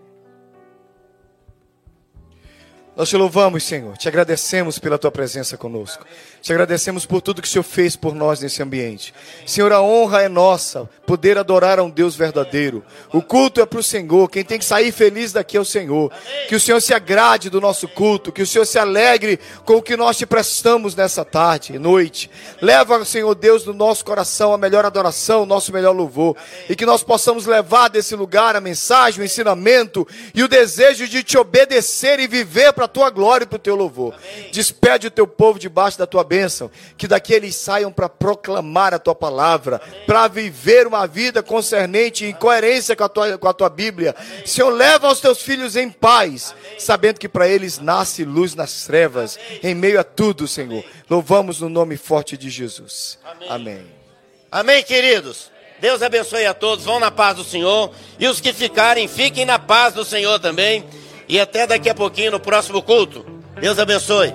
Nós te louvamos, Senhor. Te agradecemos pela tua presença conosco. Te agradecemos por tudo que o Senhor fez por nós nesse ambiente. Senhor, a honra é nossa, poder adorar a um Deus verdadeiro. O culto é para o Senhor. Quem tem que sair feliz daqui é o Senhor. Que o Senhor se agrade do nosso culto. Que o Senhor se alegre com o que nós te prestamos nessa tarde e noite. Leva, Senhor Deus, no nosso coração a melhor adoração, o nosso melhor louvor. E que nós possamos levar desse lugar a mensagem, o ensinamento e o desejo de te obedecer e viver para a tua glória e para o teu louvor. Despede o teu povo debaixo da tua bênção, que daqui eles saiam para proclamar a tua palavra, para viver uma vida concernente em coerência com a tua, com a tua Bíblia. Senhor, leva os teus filhos em paz, sabendo que para eles nasce luz nas trevas, em meio a tudo, Senhor. Louvamos no nome forte de Jesus. Amém. Amém, queridos. Deus abençoe a todos. Vão na paz do Senhor. E os que ficarem, fiquem na paz do Senhor também. E até daqui a pouquinho no próximo culto. Deus abençoe.